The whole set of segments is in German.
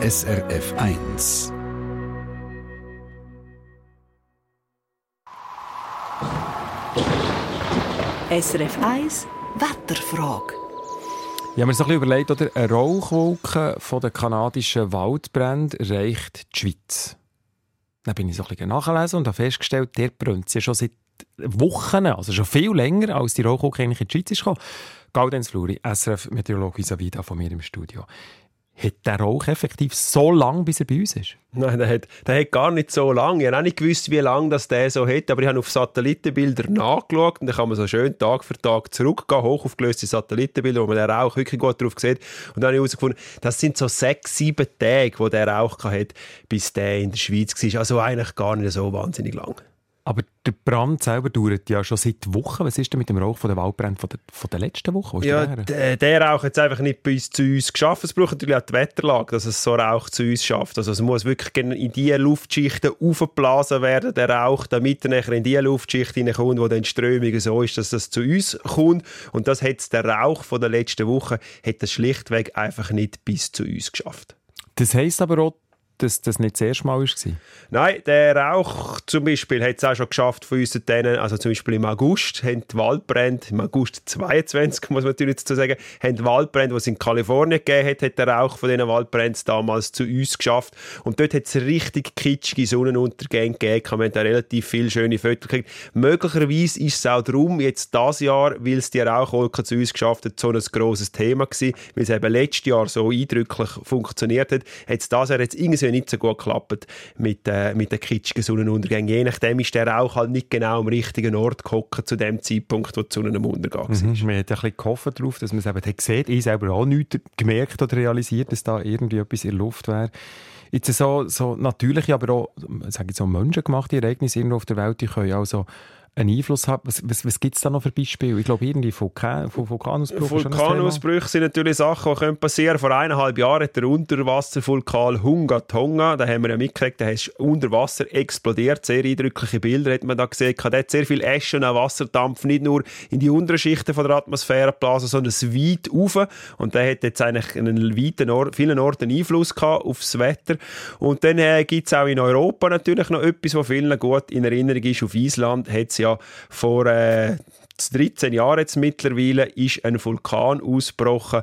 SRF 1. SRF 1 Wetterfrage. Ich habe mir so ein bisschen überlegt, oder? eine Rauchwolke von den kanadischen Waldbränden erreicht die Schweiz. Dann bin ich so ein bisschen nachgelesen und habe festgestellt, der brennt ja schon seit Wochen, also schon viel länger, als die Rauchwolke eigentlich in die Schweiz ist gekommen. Gaudenz Fluri, SRF-Meteorologe Savida von mir im Studio. Hat der Rauch effektiv so lange, bis er bei uns ist? Nein, der hat, der hat gar nicht so lange. Ich habe auch nicht gewusst, wie lange das der so hat, aber ich habe auf Satellitenbilder nachgeschaut und dann kann man so schön Tag für Tag zurückgehen, hochaufgelöste Satellitenbilder, wo man den Rauch wirklich gut drauf sieht. Und dann habe ich herausgefunden, das sind so sechs, sieben Tage, wo der Rauch hat, bis der in der Schweiz war. Also eigentlich gar nicht so wahnsinnig lang. Aber der Brand selber dauert ja schon seit Wochen. Was ist denn mit dem Rauch von der Waldbrand von der, von der letzten Woche? Ja, der, der Rauch hat es einfach nicht bei uns zu uns geschafft. Es braucht natürlich auch die Wetterlage, dass es so Rauch zu uns schafft. Also es muss wirklich in diese Luftschichten aufgeblasen werden, der Rauch, damit er nachher in diese Luftschicht hineinkommt, wo dann die Strömung so ist, dass das zu uns kommt. Und das hat der Rauch von der letzten Woche hat das schlichtweg einfach nicht bis zu uns geschafft. Das heisst aber auch, dass das nicht das erste Mal war? Nein, der Rauch zum Beispiel hat es auch schon geschafft von uns denen, also zum Beispiel im August haben die Waldbrände, im August 22 muss man natürlich dazu sagen, haben die Waldbrände, die es in Kalifornien gegeben hat, hat der Rauch von diesen Waldbränden damals zu uns geschafft und dort hat es richtig kitschige Sonnenuntergänge gegeben, man hat da relativ viele schöne Fotos gekriegt. Möglicherweise ist es auch darum, jetzt dieses Jahr, weil es die Rauchwolke zu uns geschafft hat, so ein grosses Thema gewesen, weil es eben letztes Jahr so eindrücklich funktioniert hat, hat es dieses Jahr jetzt irgendwie ja nicht so gut geklappt mit, äh, mit den kitschigen Sonnenuntergängen. Je nachdem ist der auch halt nicht genau am richtigen Ort gehockt zu dem Zeitpunkt, wo die Sonne am Untergang mhm. war. Man hat ein bisschen gehofft darauf, dass man es eben hat gesehen. Ich selber auch nichts gemerkt oder realisiert, dass da irgendwie etwas in der Luft wäre. Jetzt so, so natürliche, aber auch sage ich so menschengemachte Ereignisse irgendwo auf der Welt, die können auch so einen Einfluss hat. Was, was, was gibt es da noch für Beispiele? Ich glaube, irgendwie Vulkan, Vulkanausbrüche. Vulkanausbrüche sind natürlich Sachen, die passieren können. Vor eineinhalb Jahren hat der Unterwasservulkan Hunga Tonga, da haben wir ja mitgekriegt, der ist unter Wasser explodiert. Sehr eindrückliche Bilder hat man da gesehen. Der hat sehr viel Asche und Wasserdampf nicht nur in die unteren Schichten von der Atmosphäre geblasen, sondern weit rauf. Und der hat jetzt eigentlich einen weiten Or vielen Orten Einfluss gehabt aufs Wetter. Und dann äh, gibt es auch in Europa natürlich noch etwas, was vielen gut in Erinnerung ist. Auf Island hat es ja ja vor äh, 13 Jahren jetzt mittlerweile ist ein Vulkan ausgebrochen.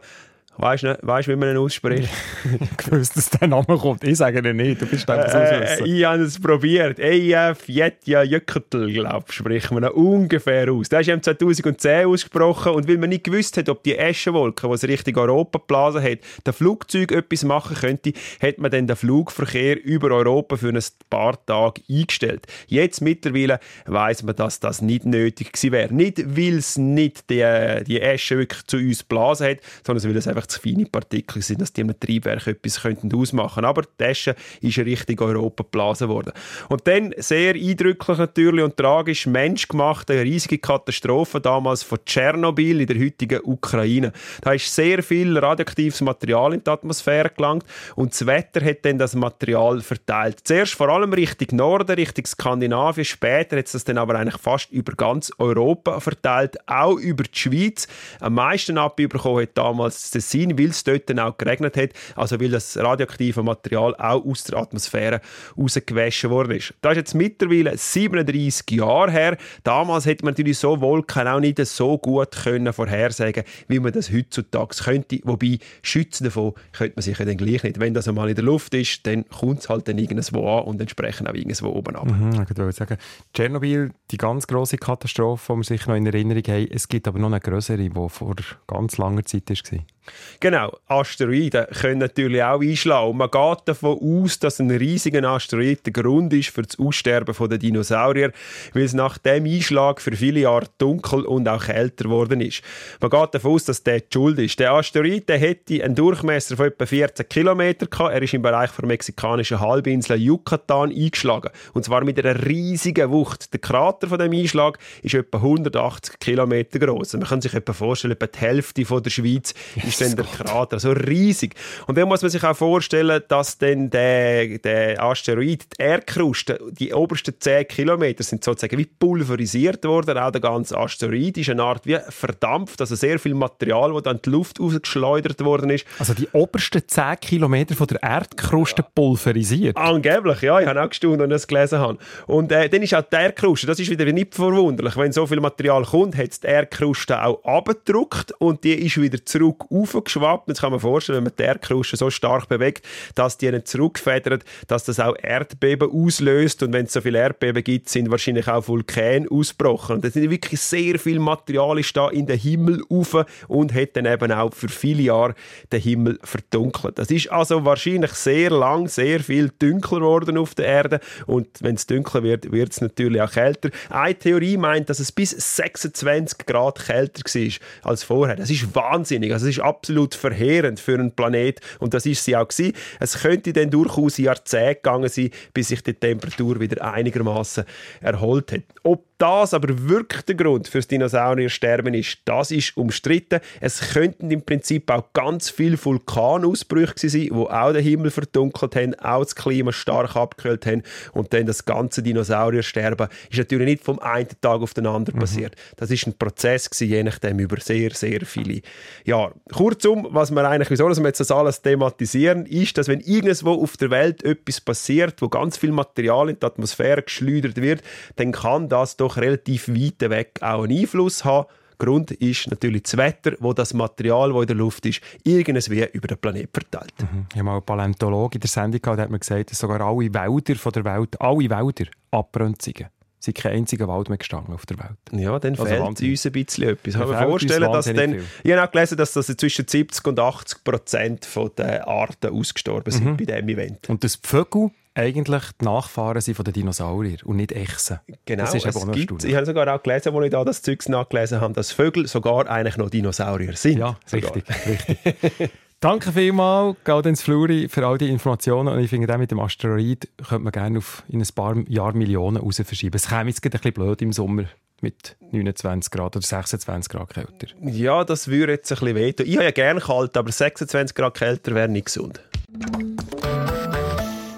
Weißt du, weißt, wie man ihn ausspricht? ich wusste, dass der Name kommt. Ich sage ihn nicht, du bist einfach so äh, Ich habe es probiert. EF Jetja Jökkertl, glaube ich, spricht man ihn ungefähr aus. Der ist im 2010 ausgesprochen und weil man nicht gewusst hat, ob die Eschenwolke, die es Richtung Europa geblasen hat, der Flugzeug etwas machen könnte, hat man dann den Flugverkehr über Europa für ein paar Tage eingestellt. Jetzt mittlerweile weiß man, dass das nicht nötig gewesen wäre. Nicht, weil es nicht die, die Esche wirklich zu uns geblasen hat, sondern weil es einfach zu feine Partikel sind, dass die im Triebwerk etwas könnten ausmachen könnten. Aber die Tasche ist richtig Europa geblasen worden. Und dann, sehr eindrücklich natürlich und tragisch, menschgemacht, eine riesige Katastrophe damals von Tschernobyl in der heutigen Ukraine. Da ist sehr viel radioaktives Material in die Atmosphäre gelangt und das Wetter hat dann das Material verteilt. Zuerst vor allem Richtung Norden, Richtung Skandinavien, später hat es das dann aber eigentlich fast über ganz Europa verteilt, auch über die Schweiz. Am meisten abbekommen hat damals das Tessin, weil es dort dann auch geregnet hat, also weil das radioaktive Material auch aus der Atmosphäre rausgewaschen worden ist. Das ist jetzt mittlerweile 37 Jahre her. Damals hätte man natürlich so Wolken auch nicht so gut können vorhersagen wie man das heutzutage könnte. Wobei, schützen davon könnte man sich ja dann gleich nicht. Wenn das einmal in der Luft ist, dann kommt es halt dann irgendwo an und entsprechend auch irgendwo oben ab. Mhm, ich würde sagen, Tschernobyl, die ganz große Katastrophe, die wir sich noch in Erinnerung haben. Es gibt aber noch eine größere, die vor ganz langer Zeit war. Genau, Asteroiden können natürlich auch einschlagen. Man geht davon aus, dass ein riesiger Asteroid der Grund ist für das Aussterben der Dinosaurier, weil es nach dem Einschlag für viele Jahre dunkel und auch kälter geworden ist. Man geht davon aus, dass der die Schuld ist. Der Asteroid der hätte einen Durchmesser von etwa 14 Kilometern gehabt. Er ist im Bereich der mexikanischen Halbinsel Yucatan eingeschlagen. Und zwar mit einer riesigen Wucht. Der Krater von dem Einschlag ist etwa 180 Kilometer groß. Man kann sich etwa vorstellen, etwa die Hälfte von der Schweiz ist ist dann der Krater, so riesig. Und dann muss man sich auch vorstellen, dass dann der, der Asteroid, die Erdkruste, die obersten 10 Kilometer sind sozusagen wie pulverisiert worden. Auch der ganze Asteroid ist eine Art wie verdampft, also sehr viel Material, das dann in die Luft rausgeschleudert worden ist. Also die obersten 10 Kilometer von der Erdkruste pulverisiert? Angeblich, ja. Ich habe auch gestaunt, als ich das gelesen habe. Und äh, dann ist auch die Erdkruste, das ist wieder nicht verwunderlich. Wenn so viel Material kommt, hat die Erdkruste auch abgedruckt und die ist wieder zurück aufgeschwappt. Jetzt kann man vorstellen, wenn man die Erdkruste so stark bewegt, dass die dann zurückfedert, dass das auch Erdbeben auslöst. Und wenn es so viele Erdbeben gibt, sind wahrscheinlich auch Vulkane ausgebrochen. Und das sind wirklich sehr viel Material ist da in den Himmel auf und hat dann eben auch für viele Jahre den Himmel verdunkelt. Das ist also wahrscheinlich sehr lang, sehr viel dunkler geworden auf der Erde. Und wenn es dunkler wird, wird es natürlich auch kälter. Eine Theorie meint, dass es bis 26 Grad kälter war als vorher. Das ist wahnsinnig. Also es ist absolut verheerend für einen Planet. Und das ist sie auch gewesen. Es könnte dann durchaus Jahrzehnte gegangen sein, bis sich die Temperatur wieder einigermaßen erholt hat. Ob das aber wirklich der Grund fürs Dinosauriersterben ist, das ist umstritten. Es könnten im Prinzip auch ganz viele Vulkanausbrüche sein, die auch den Himmel verdunkelt haben, auch das Klima stark abgekühlt haben und dann das ganze Dinosauriersterben ist natürlich nicht vom einen Tag auf den anderen mhm. passiert. Das ist ein Prozess gewesen, je nachdem über sehr, sehr viele Jahre. Kurzum, was wir eigentlich, wieso wir jetzt das alles thematisieren, ist, dass wenn irgendwo auf der Welt etwas passiert, wo ganz viel Material in die Atmosphäre geschleudert wird, dann kann das doch relativ weit weg auch einen Einfluss haben. Grund ist natürlich das Wetter, wo das Material, das in der Luft ist, irgendwie über den Planeten verteilt. Mhm. Ich habe mal einen Paläontologen in der Sendung gehabt, der hat mir gesagt, dass sogar alle Wälder von der Welt, alle Wälder abbrennt sind. Es ist kein einziger Wald mehr gestanden auf der Welt. Ja, dann also fehlt Wahnsinn. uns ein bisschen etwas. Ich kann mir vorstellen, dass dann, ich habe auch gelesen, dass das zwischen 70 und 80 Prozent der Arten ausgestorben sind mhm. bei diesem Event. Und das Vögel eigentlich die Nachfahren sind von den Dinosauriern und nicht Echsen. Genau, das ist es gibt, ich habe sogar auch gelesen, als ich da das Zeugs nachgelesen habe, dass Vögel sogar eigentlich noch Dinosaurier sind. Ja, sogar. richtig, richtig. Danke vielmals, Gaudenz Fluri, für all die Informationen. Und ich finde, auch mit dem Asteroid könnte man gerne auf in ein paar Jahr Millionen raus verschieben. Es käme jetzt ein bisschen blöd im Sommer mit 29 Grad oder 26 Grad kälter. Ja, das würde jetzt ein bisschen wehtun. Ich habe ja gerne kalt, aber 26 Grad kälter wäre nicht gesund.